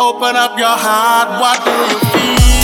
Open up your heart, what do you feel?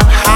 my heart.